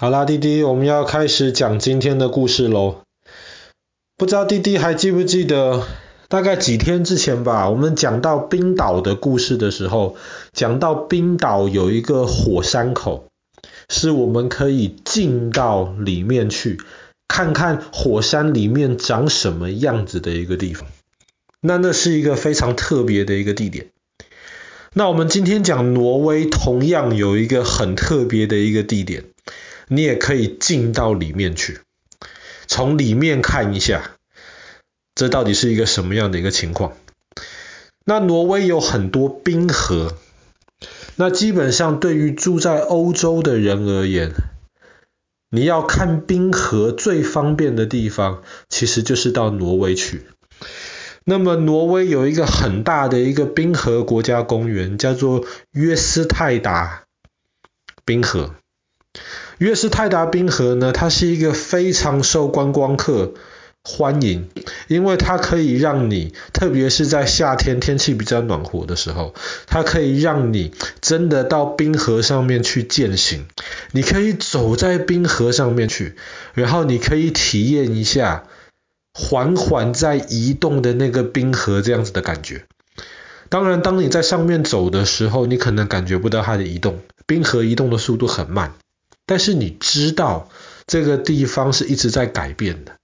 好啦，弟弟，我们要开始讲今天的故事喽。不知道弟弟还记不记得，大概几天之前吧，我们讲到冰岛的故事的时候，讲到冰岛有一个火山口，是我们可以进到里面去，看看火山里面长什么样子的一个地方。那那是一个非常特别的一个地点。那我们今天讲挪威，同样有一个很特别的一个地点。你也可以进到里面去，从里面看一下，这到底是一个什么样的一个情况？那挪威有很多冰河，那基本上对于住在欧洲的人而言，你要看冰河最方便的地方，其实就是到挪威去。那么挪威有一个很大的一个冰河国家公园，叫做约斯泰达冰河。约斯泰达冰河呢，它是一个非常受观光客欢迎，因为它可以让你，特别是在夏天天气比较暖和的时候，它可以让你真的到冰河上面去健行。你可以走在冰河上面去，然后你可以体验一下缓缓在移动的那个冰河这样子的感觉。当然，当你在上面走的时候，你可能感觉不到它的移动，冰河移动的速度很慢。但是你知道这个地方是一直在改变的，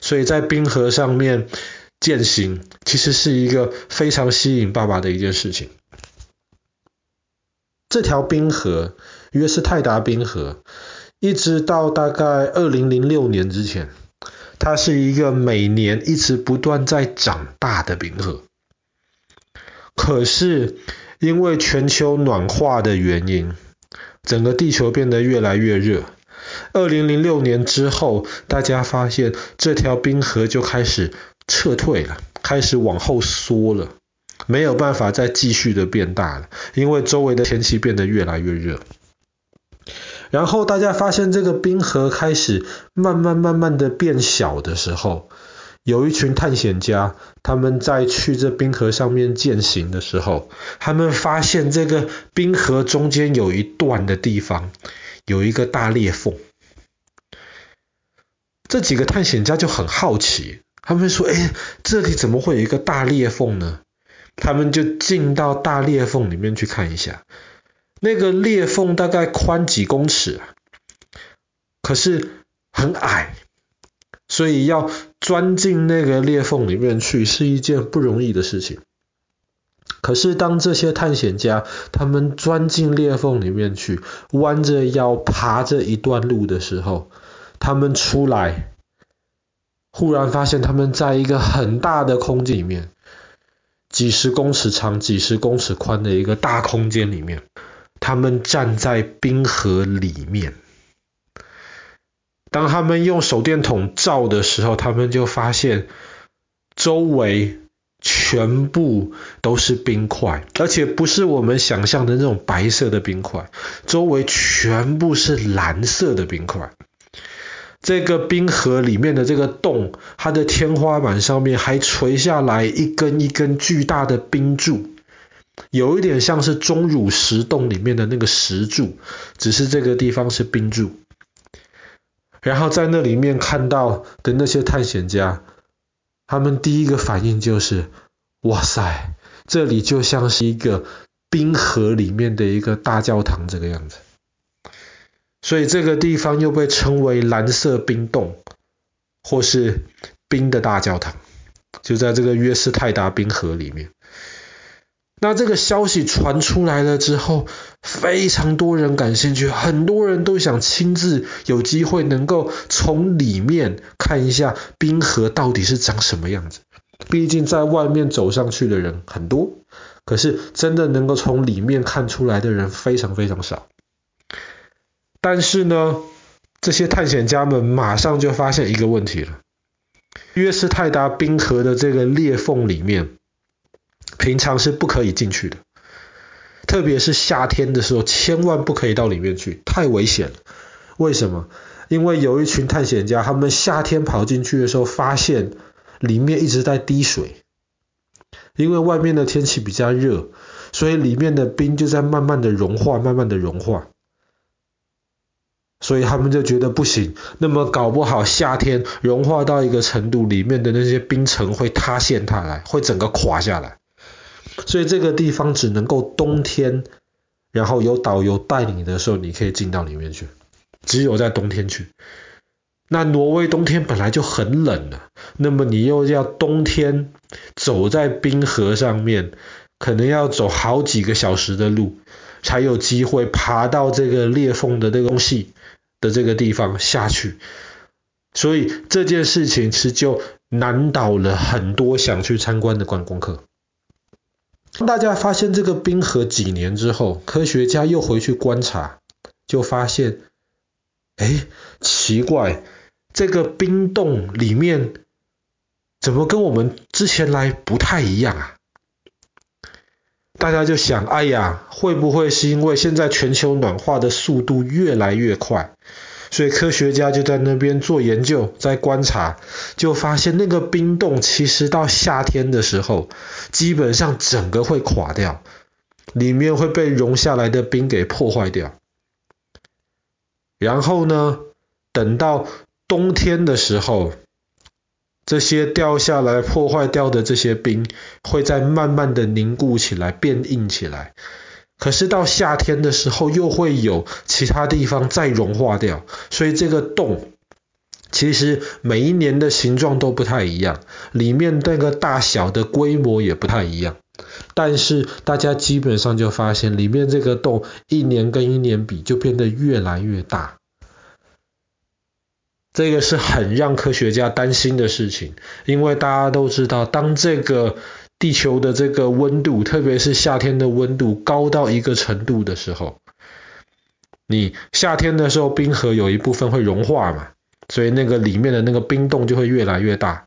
所以在冰河上面健行，其实是一个非常吸引爸爸的一件事情。这条冰河，约是泰达冰河，一直到大概二零零六年之前，它是一个每年一直不断在长大的冰河。可是因为全球暖化的原因，整个地球变得越来越热。二零零六年之后，大家发现这条冰河就开始撤退了，开始往后缩了，没有办法再继续的变大了，因为周围的天气变得越来越热。然后大家发现这个冰河开始慢慢慢慢的变小的时候，有一群探险家，他们在去这冰河上面健行的时候，他们发现这个冰河中间有一段的地方有一个大裂缝。这几个探险家就很好奇，他们说：“哎，这里怎么会有一个大裂缝呢？”他们就进到大裂缝里面去看一下，那个裂缝大概宽几公尺，可是很矮，所以要。钻进那个裂缝里面去是一件不容易的事情。可是当这些探险家他们钻进裂缝里面去，弯着腰爬着一段路的时候，他们出来，忽然发现他们在一个很大的空间里面，几十公尺长、几十公尺宽的一个大空间里面，他们站在冰河里面。当他们用手电筒照的时候，他们就发现周围全部都是冰块，而且不是我们想象的那种白色的冰块，周围全部是蓝色的冰块。这个冰河里面的这个洞，它的天花板上面还垂下来一根一根巨大的冰柱，有一点像是钟乳石洞里面的那个石柱，只是这个地方是冰柱。然后在那里面看到的那些探险家，他们第一个反应就是：哇塞，这里就像是一个冰河里面的一个大教堂这个样子。所以这个地方又被称为蓝色冰洞，或是冰的大教堂，就在这个约斯泰达冰河里面。那这个消息传出来了之后，非常多人感兴趣，很多人都想亲自有机会能够从里面看一下冰河到底是长什么样子。毕竟在外面走上去的人很多，可是真的能够从里面看出来的人非常非常少。但是呢，这些探险家们马上就发现一个问题了：约斯泰达冰河的这个裂缝里面。平常是不可以进去的，特别是夏天的时候，千万不可以到里面去，太危险了。为什么？因为有一群探险家，他们夏天跑进去的时候，发现里面一直在滴水，因为外面的天气比较热，所以里面的冰就在慢慢的融化，慢慢的融化。所以他们就觉得不行，那么搞不好夏天融化到一个程度，里面的那些冰层会塌陷下来，会整个垮下来。所以这个地方只能够冬天，然后有导游带领的时候，你可以进到里面去，只有在冬天去。那挪威冬天本来就很冷了，那么你又要冬天走在冰河上面，可能要走好几个小时的路，才有机会爬到这个裂缝的这个东西的这个地方下去。所以这件事情其实就难倒了很多想去参观的观光客。大家发现这个冰河几年之后，科学家又回去观察，就发现，哎，奇怪。这个冰洞里面怎么跟我们之前来不太一样啊？大家就想，哎呀，会不会是因为现在全球暖化的速度越来越快，所以科学家就在那边做研究，在观察，就发现那个冰洞其实到夏天的时候，基本上整个会垮掉，里面会被融下来的冰给破坏掉。然后呢，等到冬天的时候，这些掉下来破坏掉的这些冰，会再慢慢的凝固起来，变硬起来。可是到夏天的时候，又会有其他地方再融化掉，所以这个洞其实每一年的形状都不太一样，里面那个大小的规模也不太一样。但是大家基本上就发现，里面这个洞一年跟一年比，就变得越来越大。这个是很让科学家担心的事情，因为大家都知道，当这个地球的这个温度，特别是夏天的温度高到一个程度的时候，你夏天的时候冰河有一部分会融化嘛，所以那个里面的那个冰洞就会越来越大。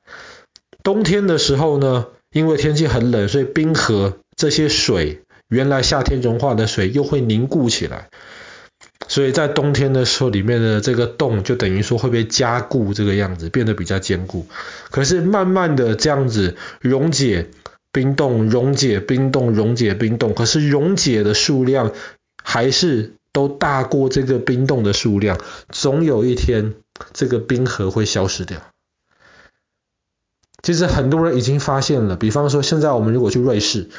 冬天的时候呢，因为天气很冷，所以冰河这些水，原来夏天融化的水又会凝固起来。所以在冬天的时候，里面的这个洞就等于说会被加固，这个样子变得比较坚固。可是慢慢的这样子溶解冰冻，溶解冰冻，溶解冰冻，可是溶解的数量还是都大过这个冰冻的数量。总有一天，这个冰河会消失掉。其实很多人已经发现了，比方说现在我们如果去瑞士，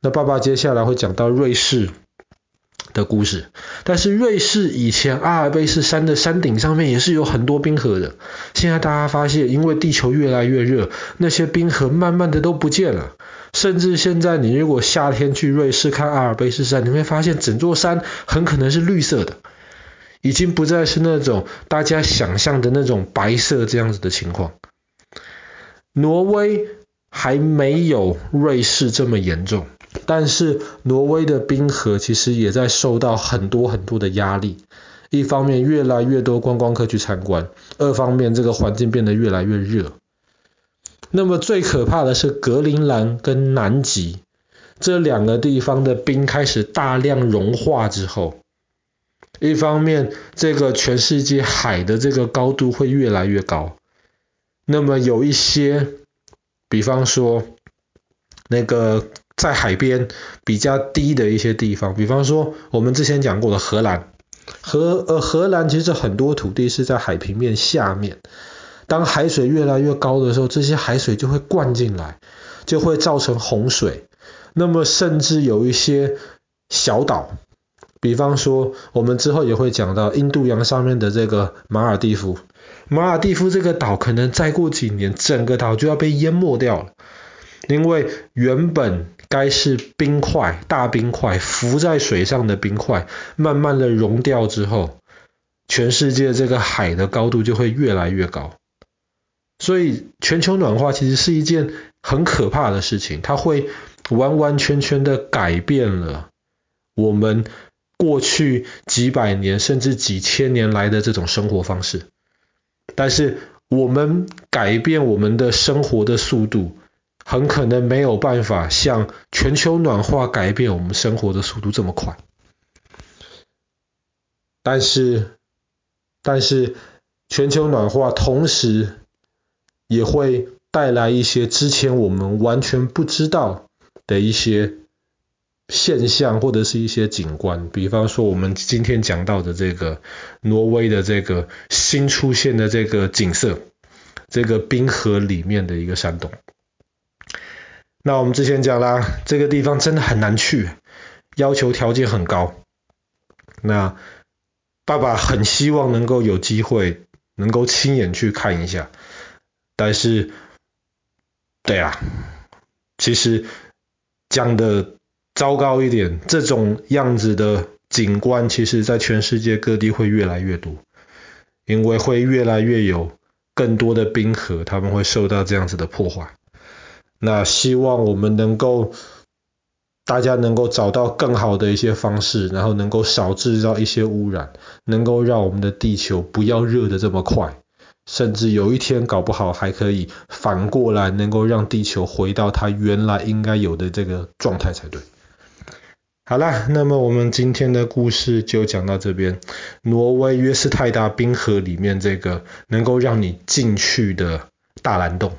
那爸爸接下来会讲到瑞士的故事，但是瑞士以前阿尔卑斯山的山顶上面也是有很多冰河的。现在大家发现，因为地球越来越热，那些冰河慢慢的都不见了。甚至现在你如果夏天去瑞士看阿尔卑斯山，你会发现整座山很可能是绿色的，已经不再是那种大家想象的那种白色这样子的情况。挪威还没有瑞士这么严重。但是挪威的冰河其实也在受到很多很多的压力，一方面越来越多观光客去参观，二方面这个环境变得越来越热。那么最可怕的是格陵兰跟南极这两个地方的冰开始大量融化之后，一方面这个全世界海的这个高度会越来越高，那么有一些，比方说那个。在海边比较低的一些地方，比方说我们之前讲过的荷兰，荷呃荷兰其实很多土地是在海平面下面，当海水越来越高的时候，这些海水就会灌进来，就会造成洪水。那么甚至有一些小岛，比方说我们之后也会讲到印度洋上面的这个马尔地夫，马尔地夫这个岛可能再过几年，整个岛就要被淹没掉了。因为原本该是冰块、大冰块浮在水上的冰块，慢慢的融掉之后，全世界这个海的高度就会越来越高。所以全球暖化其实是一件很可怕的事情，它会完完全全的改变了我们过去几百年甚至几千年来的这种生活方式。但是我们改变我们的生活的速度，很可能没有办法像全球暖化改变我们生活的速度这么快，但是，但是全球暖化同时也会带来一些之前我们完全不知道的一些现象或者是一些景观，比方说我们今天讲到的这个挪威的这个新出现的这个景色，这个冰河里面的一个山洞。那我们之前讲啦，这个地方真的很难去，要求条件很高。那爸爸很希望能够有机会能够亲眼去看一下，但是，对啊，其实讲的糟糕一点，这种样子的景观，其实在全世界各地会越来越多，因为会越来越有更多的冰河，他们会受到这样子的破坏。那希望我们能够，大家能够找到更好的一些方式，然后能够少制造一些污染，能够让我们的地球不要热得这么快，甚至有一天搞不好还可以反过来，能够让地球回到它原来应该有的这个状态才对。好啦，那么我们今天的故事就讲到这边，挪威约斯泰大冰河里面这个能够让你进去的大蓝洞。